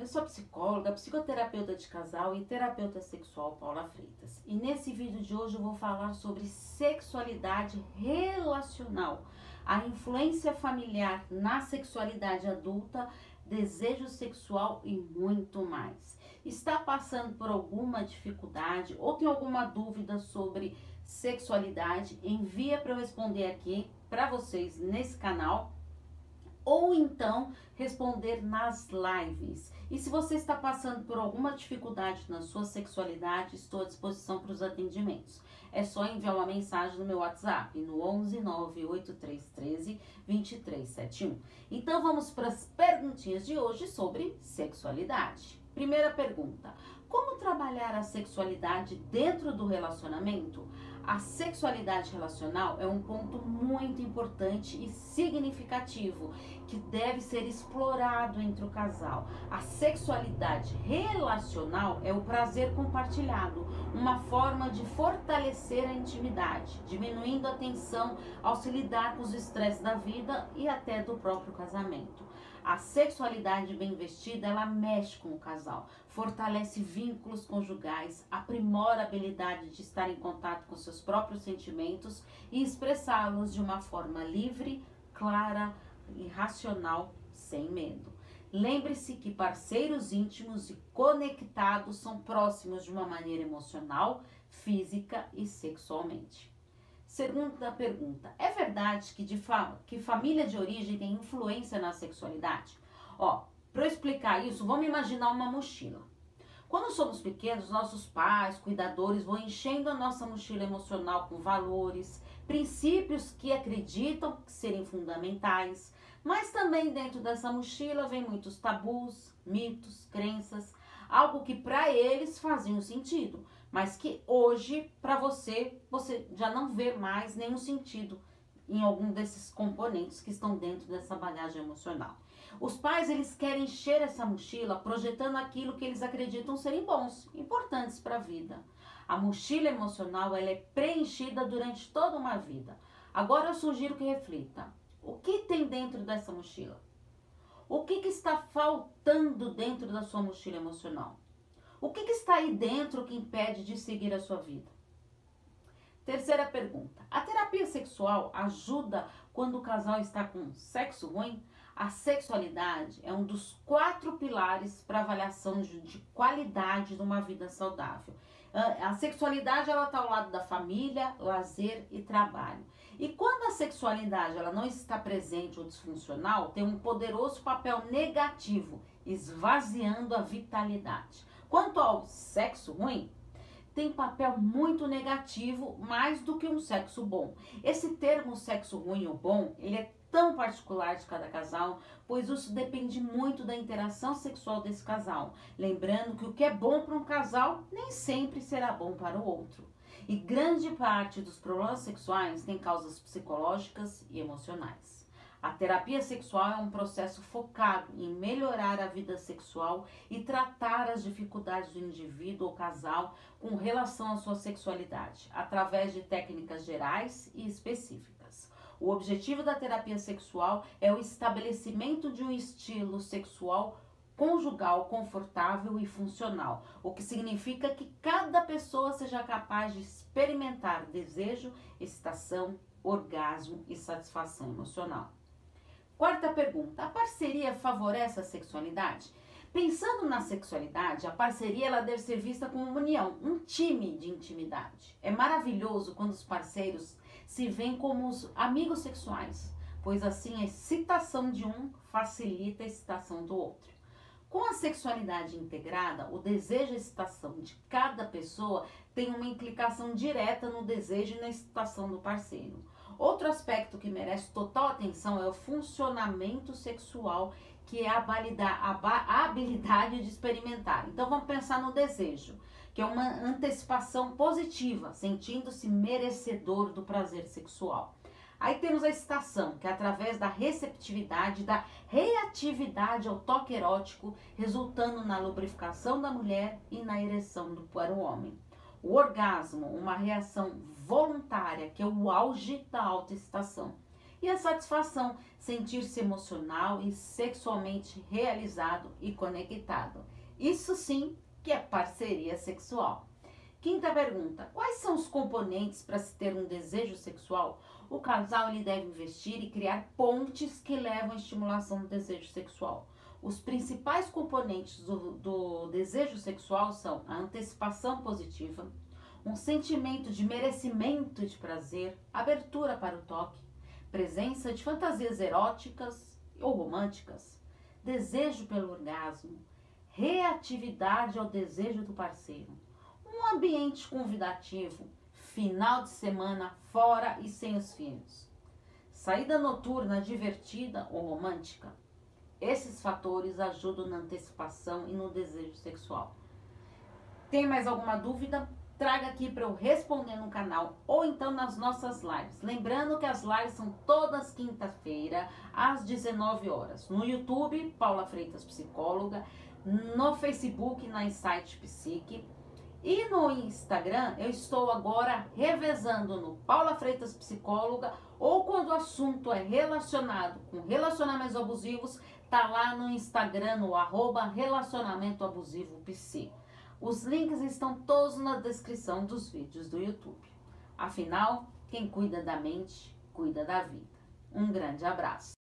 eu sou psicóloga, psicoterapeuta de casal e terapeuta sexual Paula Freitas. E nesse vídeo de hoje eu vou falar sobre sexualidade relacional, a influência familiar na sexualidade adulta, desejo sexual e muito mais. Está passando por alguma dificuldade ou tem alguma dúvida sobre sexualidade? Envia para eu responder aqui para vocês nesse canal ou então responder nas lives. E se você está passando por alguma dificuldade na sua sexualidade, estou à disposição para os atendimentos. É só enviar uma mensagem no meu WhatsApp no 11 98313 2371. Então vamos para as perguntinhas de hoje sobre sexualidade. Primeira pergunta: Como trabalhar a sexualidade dentro do relacionamento? A sexualidade relacional é um ponto muito importante e significativo que deve ser explorado entre o casal. A sexualidade relacional é o prazer compartilhado, uma forma de fortalecer a intimidade, diminuindo a tensão ao se lidar com os estresses da vida e até do próprio casamento. A sexualidade bem vestida, ela mexe com o casal, fortalece vínculos conjugais, aprimora a habilidade de estar em contato com seus próprios sentimentos e expressá-los de uma forma livre, clara e racional, sem medo. Lembre-se que parceiros íntimos e conectados são próximos de uma maneira emocional, física e sexualmente. Segunda pergunta: é verdade que, de fa que família de origem tem influência na sexualidade? Ó, para explicar isso, vamos imaginar uma mochila. Quando somos pequenos, nossos pais, cuidadores vão enchendo a nossa mochila emocional com valores, princípios que acreditam serem fundamentais, mas também dentro dessa mochila vem muitos tabus, mitos, crenças, algo que para eles fazia sentido, mas que hoje para você você já não vê mais nenhum sentido em algum desses componentes que estão dentro dessa bagagem emocional. Os pais eles querem encher essa mochila projetando aquilo que eles acreditam serem bons, importantes para a vida. A mochila emocional ela é preenchida durante toda uma vida. Agora eu sugiro que reflita: o que tem dentro dessa mochila? O que, que está faltando dentro da sua mochila emocional? O que, que está aí dentro que impede de seguir a sua vida? Terceira pergunta: a terapia sexual ajuda quando o casal está com sexo ruim? A sexualidade é um dos quatro pilares para avaliação de, de, qualidade de uma vida saudável. Ah, a sexualidade ela está ao lado da família, lazer e trabalho. E quando a sexualidade ela não está presente ou disfuncional, tem um poderoso papel negativo, esvaziando a vitalidade. Quanto ao sexo ruim, tem papel muito negativo mais do que um sexo bom. Esse termo sexo ruim ou bom, ele é tão particular de cada casal, pois isso depende muito da interação sexual desse casal. Lembrando que o que é bom para um casal nem sempre será bom para o outro. E grande parte dos problemas sexuais tem causas psicológicas e emocionais. A terapia sexual é um processo focado em melhorar a vida sexual e tratar as dificuldades do indivíduo ou casal com relação à sua sexualidade, através de técnicas gerais e específicas. O objetivo da terapia sexual é o estabelecimento de um estilo sexual conjugal confortável e funcional, o que significa que cada pessoa seja capaz de experimentar desejo, excitação, orgasmo e satisfação emocional. Quarta pergunta: a parceria favorece a sexualidade? Pensando na sexualidade, a parceria ela deve ser vista como uma união, um time de intimidade. É maravilhoso quando os parceiros se veem como os amigos sexuais, pois assim a excitação de um facilita a excitação do outro. Com a sexualidade integrada, o desejo e excitação de cada pessoa tem uma implicação direta no desejo e na excitação do parceiro. Outro aspecto que merece total atenção é o funcionamento sexual, que é a, a habilidade de experimentar. Então vamos pensar no desejo, que é uma antecipação positiva, sentindo-se merecedor do prazer sexual. Aí temos a excitação, que é através da receptividade, da reatividade ao toque erótico, resultando na lubrificação da mulher e na ereção do, para o homem. O orgasmo, uma reação voluntária, que é o auge da autoexcitação. E a satisfação, sentir-se emocional e sexualmente realizado e conectado. Isso sim que é parceria sexual. Quinta pergunta: quais são os componentes para se ter um desejo sexual? O casal ele deve investir e criar pontes que levam à estimulação do desejo sexual. Os principais componentes do, do desejo sexual são a antecipação positiva, um sentimento de merecimento de prazer, abertura para o toque, presença de fantasias eróticas ou românticas, desejo pelo orgasmo, reatividade ao desejo do parceiro, um ambiente convidativo, final de semana fora e sem os filhos, saída noturna divertida ou romântica. Esses fatores ajudam na antecipação e no desejo sexual. Tem mais alguma dúvida? Traga aqui para eu responder no canal ou então nas nossas lives. Lembrando que as lives são todas quinta-feira às 19 horas. No YouTube, Paula Freitas Psicóloga, no Facebook, na Insight Psique. E no Instagram, eu estou agora revezando no Paula Freitas Psicóloga ou quando o assunto é relacionado com relacionamentos abusivos, tá lá no Instagram, no arroba relacionamento abusivo. Os links estão todos na descrição dos vídeos do YouTube. Afinal, quem cuida da mente, cuida da vida. Um grande abraço.